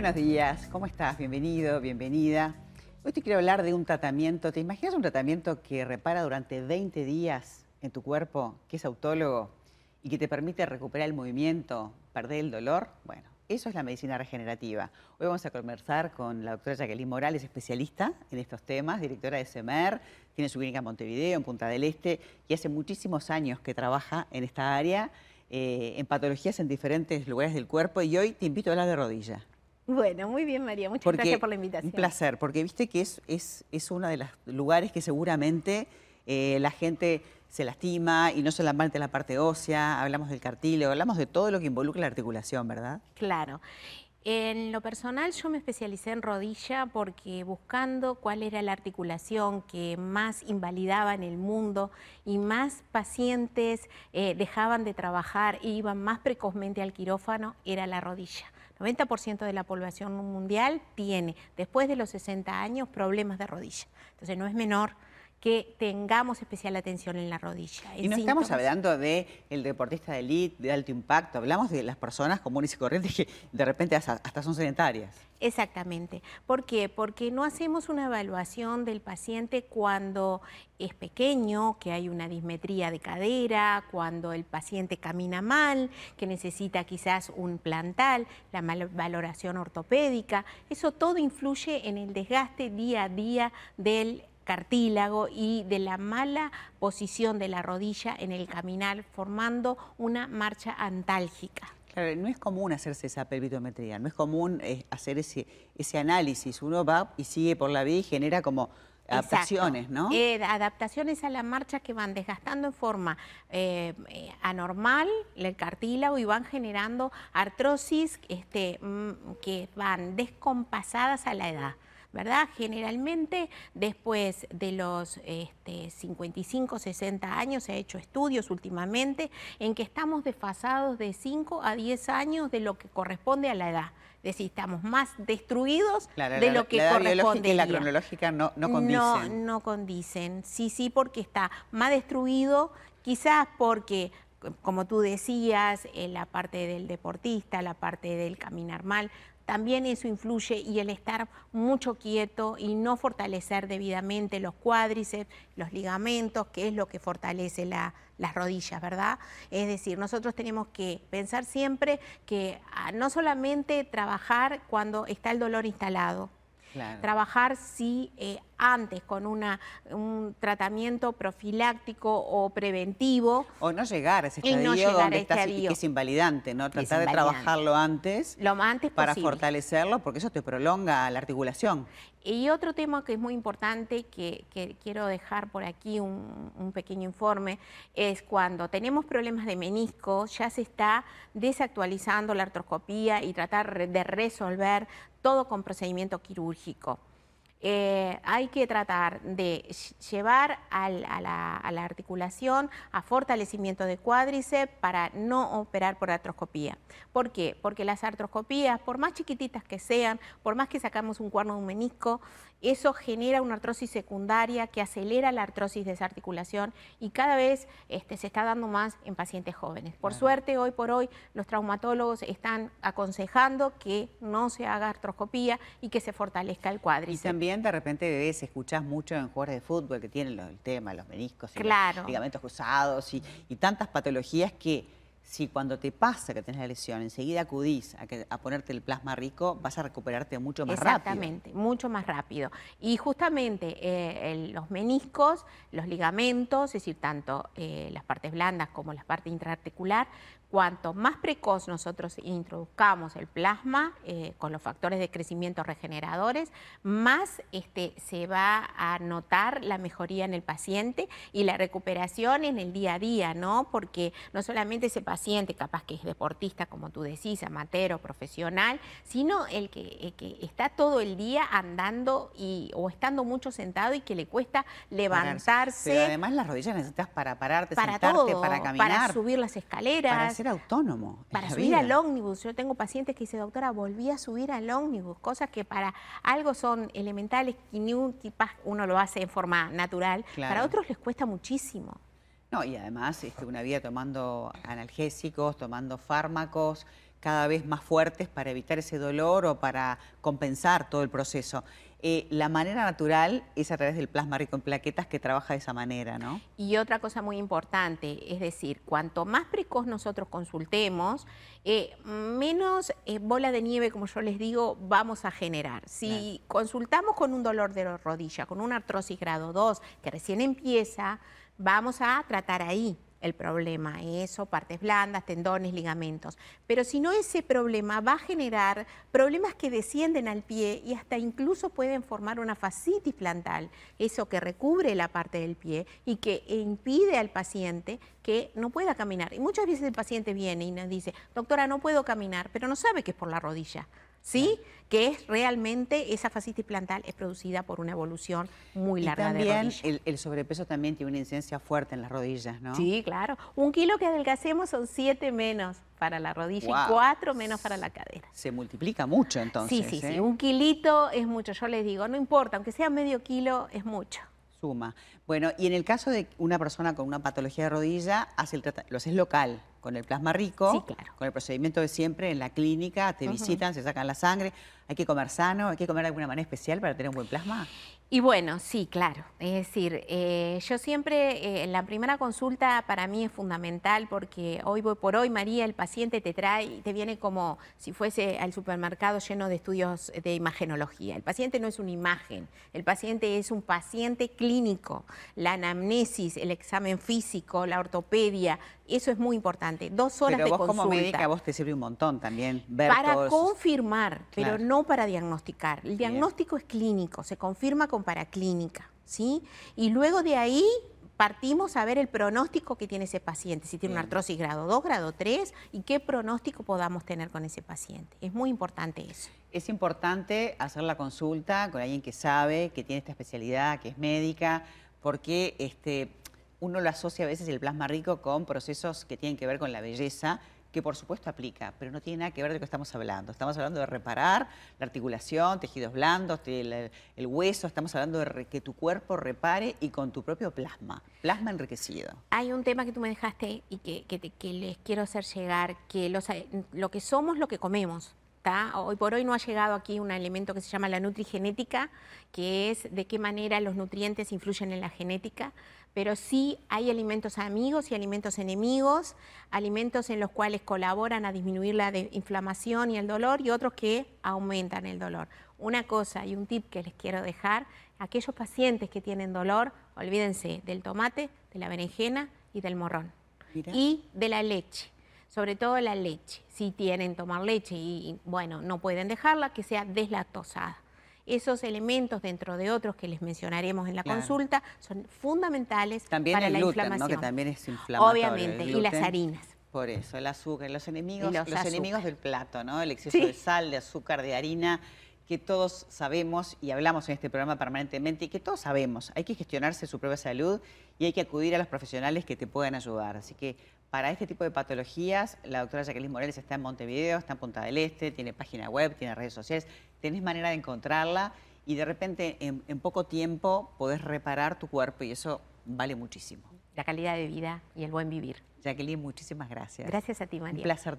buenos días, ¿cómo estás? Bienvenido, bienvenida. Hoy te quiero hablar de un tratamiento. ¿Te imaginas un tratamiento que repara durante 20 días en tu cuerpo, que es autólogo y que te permite recuperar el movimiento, perder el dolor? Bueno, eso es la medicina regenerativa. Hoy vamos a conversar con la doctora Jacqueline Morales, especialista en estos temas, directora de SEMER, tiene su clínica en Montevideo, en Punta del Este, y hace muchísimos años que trabaja en esta área, eh, en patologías en diferentes lugares del cuerpo, y hoy te invito a hablar de rodilla. Bueno, muy bien María, muchas gracias por la invitación. Un placer, porque viste que es, es, es uno de los lugares que seguramente eh, la gente se lastima y no solamente la parte ósea, hablamos del cartílago, hablamos de todo lo que involucra la articulación, ¿verdad? Claro. En lo personal yo me especialicé en rodilla porque buscando cuál era la articulación que más invalidaba en el mundo y más pacientes eh, dejaban de trabajar e iban más precozmente al quirófano, era la rodilla. 90% de la población mundial tiene, después de los 60 años, problemas de rodilla. Entonces no es menor que tengamos especial atención en la rodilla. Y no estamos hablando del el deportista de élite, de alto impacto, hablamos de las personas comunes y corrientes que de repente hasta son sedentarias. Exactamente. ¿Por qué? Porque no hacemos una evaluación del paciente cuando es pequeño, que hay una dismetría de cadera, cuando el paciente camina mal, que necesita quizás un plantal, la valoración ortopédica. Eso todo influye en el desgaste día a día del cartílago y de la mala posición de la rodilla en el caminar, formando una marcha antálgica. Claro, no es común hacerse esa pelvitometría, no es común eh, hacer ese, ese análisis. Uno va y sigue por la vida y genera como adaptaciones, ¿no? Eh, adaptaciones a la marcha que van desgastando en forma eh, anormal el cartílago y van generando artrosis este, mm, que van descompasadas a la edad. ¿Verdad? Generalmente después de los 55, este, 60 años se ha hecho estudios últimamente en que estamos desfasados de 5 a 10 años de lo que corresponde a la edad. Es decir, estamos más destruidos de lo que la corresponde. y la cronológica no, no condicen. No, no condicen. Sí, sí, porque está más destruido, quizás porque como tú decías, en la parte del deportista, la parte del caminar mal, también eso influye y el estar mucho quieto y no fortalecer debidamente los cuádriceps, los ligamentos, que es lo que fortalece las rodillas, ¿verdad? Es decir, nosotros tenemos que pensar siempre que ah, no solamente trabajar cuando está el dolor instalado, Trabajar sí eh, antes con una, un tratamiento profiláctico o preventivo. O no llegar a ese estadio donde que es invalidante, ¿no? Tratar de trabajarlo antes. Lo antes Para fortalecerlo, porque eso te prolonga la articulación. Y otro tema que es muy importante, que, quiero dejar por aquí un, un, pequeño informe, es cuando tenemos problemas de menisco, ya se está desactualizando la artroscopía y tratar de resolver todo con procedimiento quirúrgico. Eh, hay que tratar de llevar a, la, articulación a fortalecimiento de cuádriceps para no operar por artroscopía. ¿Por qué? Porque las artroscopías, por más chiquititas que sean, por más que sacamos un cuerno de un menisco, eso genera una artrosis secundaria que acelera la artrosis de esa articulación y cada vez este, se está dando más en pacientes jóvenes. Por suerte, hoy por hoy, los traumatólogos están aconsejando que no se haga artroscopía y que se fortalezca el cuádriceps. Y también de repente ves, escuchás mucho en jugadores de fútbol que tienen el tema, los meniscos, y los ligamentos cruzados y tantas patologías que si cuando te pasa que tenés la lesión, enseguida acudís a, ponerte el plasma rico, vas a recuperarte mucho más rápido. Exactamente, mucho más rápido. Y justamente eh, los meniscos, los ligamentos, es decir, tanto eh, las partes blandas como la parte intraarticular, cuanto más precoz nosotros introduzcamos el plasma eh, con los factores de crecimiento regeneradores, más este, se va a notar la mejoría en el paciente y la recuperación en el día a día, ¿no? Porque no solamente ese paciente capaz que es deportista, como tú decís, amateur o profesional, sino el que, está todo el día andando y, o estando mucho sentado y que le cuesta levantarse. Pero además las rodillas necesitas para pararte, para sentarte, para caminar. Para subir las escaleras autónomo. Para subir al ómnibus. Yo tengo pacientes que dicen, doctora, volví a subir al ómnibus. Cosas que para algo son elementales y uno lo hace en forma natural. Para otros les cuesta muchísimo. No, y además este, una vida tomando analgésicos, tomando fármacos, cada vez más fuertes para evitar ese dolor o para compensar todo el proceso. Eh, la manera natural es a través del plasma rico en plaquetas que trabaja de esa manera, ¿no? Y otra cosa muy importante, es decir, cuanto más precoz nosotros consultemos, eh, menos eh, bola de nieve, como yo les digo, vamos a generar. Si consultamos con un dolor de rodilla, con una artrosis grado 2, que recién empieza, vamos a tratar ahí el problema, eso, partes blandas, tendones, ligamentos. Pero si no, ese problema va a generar problemas que descienden al pie y hasta incluso pueden formar una fascitis plantal, eso que recubre la parte del pie y que impide al paciente que no pueda caminar. Y muchas veces el paciente viene y nos dice, doctora, no puedo caminar, pero no sabe que es por la rodilla. ¿Sí? Que es realmente esa fascitis plantal es producida por una evolución muy larga de rodilla. El, el sobrepeso también tiene una incidencia fuerte en las rodillas, ¿no? Sí, claro. Un kilo que adelgacemos son siete menos para la rodilla y cuatro menos para la cadera. Se multiplica mucho entonces. Sí, sí, sí. ¿eh? Un kilito es mucho. Yo les digo, no importa, aunque sea medio kilo, es mucho. Suma. Bueno, y en el caso de una persona con una patología de rodilla, hace el lo haces local, con el plasma rico, con el procedimiento de siempre en la clínica, te visitan, se sacan la sangre. ¿Hay que comer sano? ¿Hay que comer de alguna manera especial para tener un buen plasma? Y bueno, sí, claro. Es decir, eh, yo siempre, eh, la primera consulta para mí es fundamental porque hoy por hoy, María, el paciente te trae, te viene como si fuese al supermercado lleno de estudios de imagenología. El paciente no es una imagen, el paciente es un paciente clínico. La anamnesis, el examen físico, la ortopedia, eso es muy importante. Dos horas pero vos como médica vos te sirve un montón también ver Para confirmar, pero no para diagnosticar. El diagnóstico es clínico, se confirma con paraclínica, ¿sí? Y luego de ahí partimos a ver el pronóstico que tiene ese paciente, si tiene una artrosis grado 2, grado 3 y qué pronóstico podamos tener con ese paciente. Es muy importante eso. Es importante hacer la consulta con alguien que sabe, que tiene esta especialidad, que es médica, porque este, uno lo asocia a veces el plasma rico con procesos que tienen que ver con la belleza, que por supuesto aplica, pero no tiene nada que ver de lo que estamos hablando. Estamos hablando de reparar la articulación, tejidos blandos, el, hueso, estamos hablando de que tu cuerpo repare y con tu propio plasma, plasma enriquecido. Hay un tema que tú me dejaste y que, les quiero hacer llegar, que lo que somos lo que comemos. Hoy por hoy no ha llegado aquí un elemento que se llama la nutrigenética, que es de qué manera los nutrientes influyen en la genética, pero sí hay alimentos amigos y alimentos enemigos, alimentos en los cuales colaboran a disminuir la inflamación y el dolor y otros que aumentan el dolor. Una cosa y un tip que les quiero dejar, aquellos pacientes que tienen dolor, olvídense del tomate, de la berenjena y del morrón. Y de la leche sobre todo la leche. Si tienen tomar leche y, bueno, no pueden dejarla, que sea deslactosada. Esos elementos, dentro de otros que les mencionaremos en la consulta, son fundamentales para la inflamación. que también es inflamatorio. Obviamente, y las harinas. Por eso, el azúcar, los enemigos, los, enemigos del plato, ¿no? El exceso de sal, de azúcar, de harina, que todos sabemos y hablamos en este programa permanentemente y que todos sabemos. Hay que gestionarse su propia salud y hay que acudir a los profesionales que te puedan ayudar. Así que para este tipo de patologías, la doctora Jacqueline Morales está en Montevideo, está en Punta del Este, tiene página web, tiene redes sociales, tenés manera de encontrarla y de repente en, en poco tiempo podés reparar tu cuerpo y eso vale muchísimo. La calidad de vida y el buen vivir. Jacqueline, muchísimas gracias. Gracias a ti, María. Un placer